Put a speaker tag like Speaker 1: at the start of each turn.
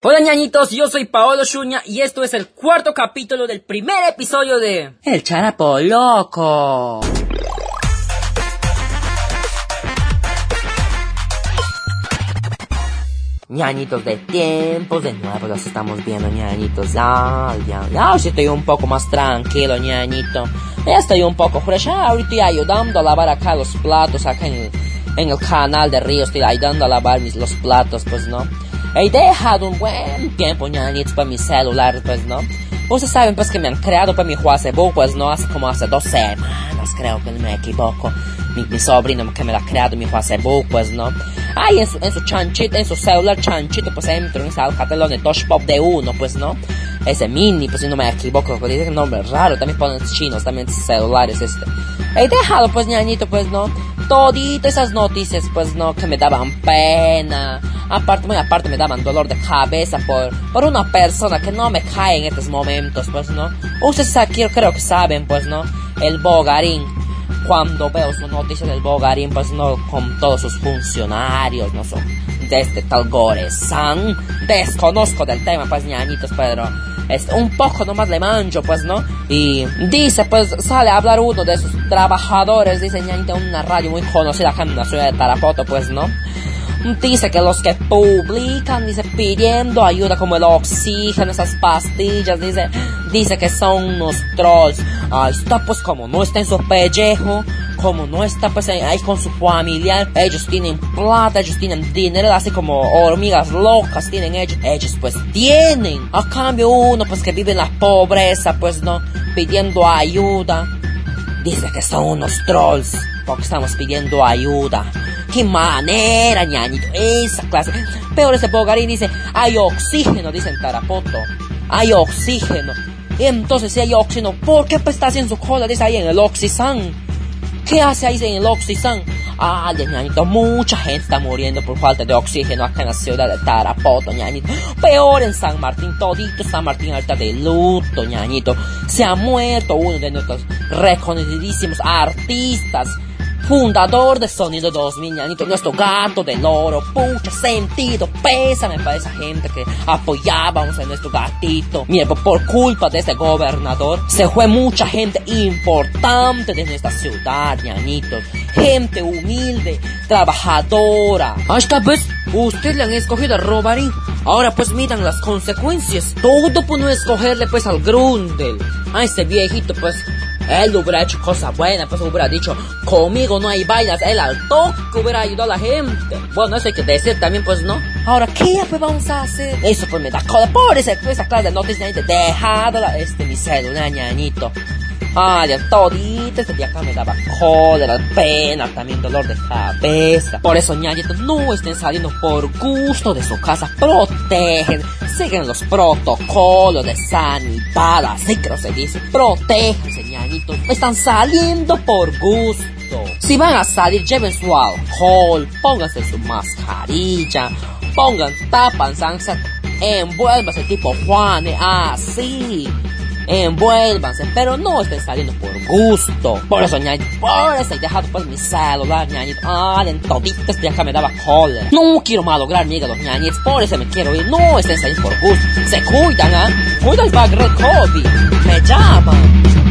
Speaker 1: Hola ñañitos, yo soy Paolo Shuña y esto es el cuarto capítulo del primer episodio de El Charapo Loco. ñañitos de tiempos de nuevo los estamos viendo ñañitos. Ya ya ya estoy un poco más tranquilo ñañito. Ya estoy un poco fresh ahorita ayudando a lavar acá los platos acá en el, canal de Río estoy ayudando a lavar mis, los platos pues no He dejado un buen tiempo, ñañitos, para mi celular, pues, ¿no? Ustedes saben, pues, que me han creado para mi Facebook, pues, ¿no? Hace como hace dos semanas, creo que no me equivoco. Mi, mi sobrino que me lo ha creado mi Facebook, pues, ¿no? Ahí en su, en su chanchito, en su celular chanchito, pues, entro en ese alcatel de Touch Pop de uno, pues, ¿no? Ese mini, pues, si no me equivoco, porque dice nombre raro, también ponen chinos, también celulares, este. He dejado, pues, ñañito, pues, ¿no? Toditas esas noticias, pues, ¿no? Que me daban pena Aparte, muy aparte me daban dolor de cabeza por, por una persona que no me cae en estos momentos, pues, ¿no? Ustedes aquí creo que saben, pues, ¿no? El Bogarín. Cuando veo su noticia del Bogarín, pues, ¿no? Con todos sus funcionarios, ¿no? Son desde tal San. Desconozco del tema, pues, ñañitos, pero es un poco nomás le mancho, pues, ¿no? Y dice, pues, sale a hablar uno de sus trabajadores, dice ñañito, una radio muy conocida acá en la ciudad de Tarapoto, pues, ¿no? Dice que los que publican, dice, pidiendo ayuda como el oxígeno, esas pastillas, dice, dice que son unos trolls. Ahí está, pues como no está en su pellejo, como no está pues ahí con su familiar, ellos tienen plata, ellos tienen dinero, así como hormigas locas tienen ellos, ellos pues tienen. A cambio uno pues que vive en la pobreza, pues no, pidiendo ayuda. Dice que son unos trolls, porque estamos pidiendo ayuda. ¡Qué manera, ñañito! Esa clase. Peor ese Bogarín dice, hay oxígeno, dice en Tarapoto. Hay oxígeno. Entonces, si hay oxígeno, ¿por qué pues está haciendo su cola? Dice ahí en el Oxysan. ¿Qué hace ahí en el Oxysan? Ah, ñañito, mucha gente está muriendo por falta de oxígeno acá en la ciudad de Tarapoto, ñañito. Peor en San Martín, todito San Martín ahorita de luto, ñañito. Se ha muerto uno de nuestros reconocidísimos artistas fundador de Sonido 2000, ñanito, nuestro gato del oro, pucha, sentido, pésame para esa gente que apoyábamos a nuestro gatito. Mira, por culpa de este gobernador, se fue mucha gente importante de nuestra ciudad, ñanitos. Gente humilde, trabajadora. Hasta pues, usted le han escogido a Robarín. Ahora pues miran las consecuencias. Todo por no escogerle pues al Grundel. A ese viejito pues él hubiera hecho cosas buenas, pues hubiera dicho, conmigo no hay vainas, él al toque hubiera ayudado a la gente. Bueno, eso hay que decir también, pues no. Ahora, ¿qué pues vamos a hacer? Eso pues me da cola por esa, esa clase de noticias, dejado este mi celular, ñañito. Ay, ya todito este día acá me daba cólera, pena, también dolor de cabeza. Por eso, ñañitos, no estén saliendo por gusto de su casa. Protegen, siguen los protocolos de sanidad, así que se dice. Protéjanse, ñañitos. Están saliendo por gusto. Si van a salir, lleven su alcohol, pónganse su mascarilla, pongan, tapan, envuélvase tipo Juan, así envuélvanse, pero no estén saliendo por gusto. Por eso, ñañito, por eso he dejado pues mi celular, ñañito. Ah, en todito este acá me daba cólera. No quiero malograr mi hígado, ñañitos, por eso me quiero ir. No estén saliendo por gusto. Se cuidan, ¿ah? ¿eh? Cuidan para el COVID. Me llaman.